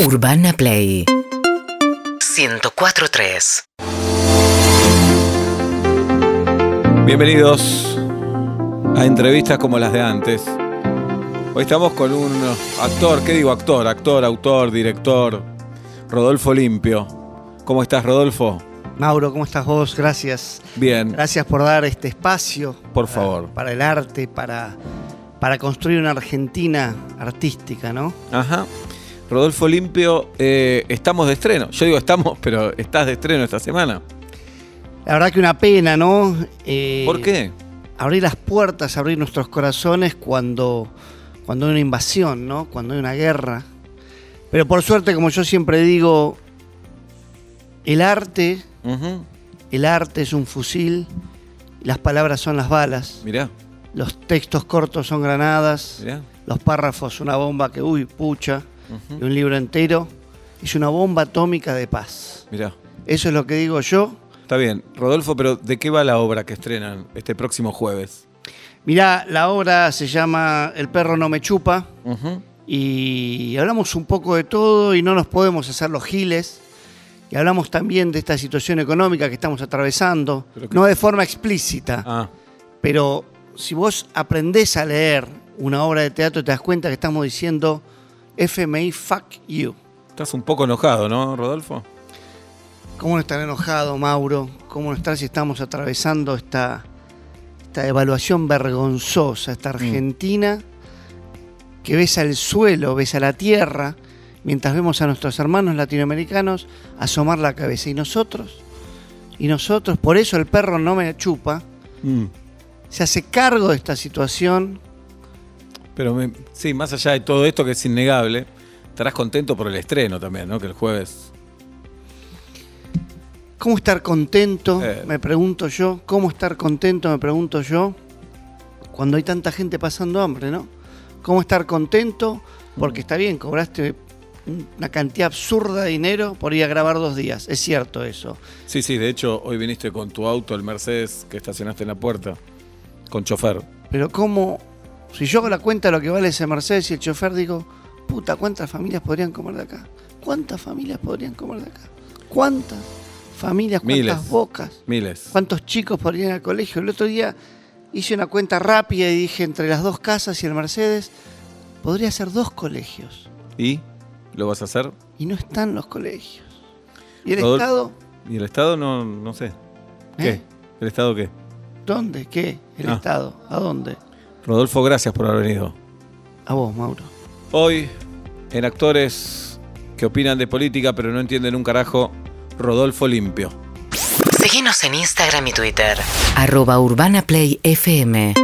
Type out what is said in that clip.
Urbana Play 104.3 Bienvenidos a entrevistas como las de antes. Hoy estamos con un actor, ¿qué digo actor? Actor, autor, director, Rodolfo Limpio. ¿Cómo estás, Rodolfo? Mauro, ¿cómo estás vos? Gracias. Bien, Gracias por dar este espacio. Por para- favor. Para el arte, para, para construir una Argentina artística, ¿no? ajá. Rodolfo Limpio, eh, estamos de estreno. Yo digo estamos, pero estás de estreno esta semana. La verdad que una pena, ¿no? Eh, ¿Por qué? Abrir las puertas, abrir nuestros corazones cuando, cuando hay una invasión, ¿no? Cuando hay una guerra. Pero por suerte, como yo siempre digo, el arte, el arte es un fusil, las palabras son las balas, Mirá, los textos cortos son granadas. mirá. los párrafos, una bomba que, uy, pucha, Y un libro entero, es una bomba atómica de paz. Mirá. Eso es lo que digo yo. Está bien. Rodolfo, pero ¿de qué va la obra que estrenan este próximo jueves? Mirá, la obra se llama El perro no me chupa y hablamos un poco de todo y no nos podemos hacer los giles. Y hablamos también de esta situación económica que estamos atravesando, que- no de forma explícita, Ah, pero si vos aprendés a leer una obra de teatro te das cuenta que estamos diciendo FMI fuck you. estás un poco enojado, ¿no, Rodolfo? ¿Cómo no estar enojado, Mauro? ¿Cómo no estar si estamos atravesando esta, esta evaluación vergonzosa, esta Argentina que besa el suelo, besa la tierra, mientras vemos a nuestros hermanos latinoamericanos asomar la cabeza? ¿Y nosotros? ¿Y nosotros? Por eso el perro no me chupa. Mm. Se hace cargo de esta situación. Pero me- sí, más allá de todo esto que es innegable, estarás contento por el estreno también, ¿no? Que el jueves. ¿Cómo estar contento? Eh. Me pregunto yo. ¿Cómo estar contento? Me pregunto yo. Cuando hay tanta gente pasando hambre, ¿no? ¿Cómo estar contento? Porque está bien, cobraste una cantidad absurda de dinero por ir a grabar dos días. Es cierto eso. Sí, sí, de hecho, hoy viniste con tu auto, el Mercedes, que estacionaste en la puerta, con chofer. Pero ¿cómo? Si yo hago la cuenta de lo que vale ese Mercedes y el chofer digo, puta, ¿cuántas familias podrían comer de acá? ¿Cuántas familias podrían comer de acá? ¿Cuántas familias? ¿Cuántas Miles. bocas? Miles. ¿Cuántos chicos podrían ir al colegio? El otro día hice una cuenta rápida y dije entre las dos casas y el Mercedes, podría ser dos colegios. ¿Y? ¿Lo vas a hacer? Y no están los colegios. ¿Y el Estado? ¿Y el Estado? No, no sé. ¿Qué? ¿Eh? ¿El Estado qué? ¿Dónde? ¿Qué? ¿El Ah. Estado? ¿A dónde? Rodolfo, gracias por haber venido. A vos, Mauro. Hoy, en Actores que opinan de política pero no entienden un carajo, Rodolfo Limpio. Seguinos en Instagram y Twitter. Arroba Urbana Play FM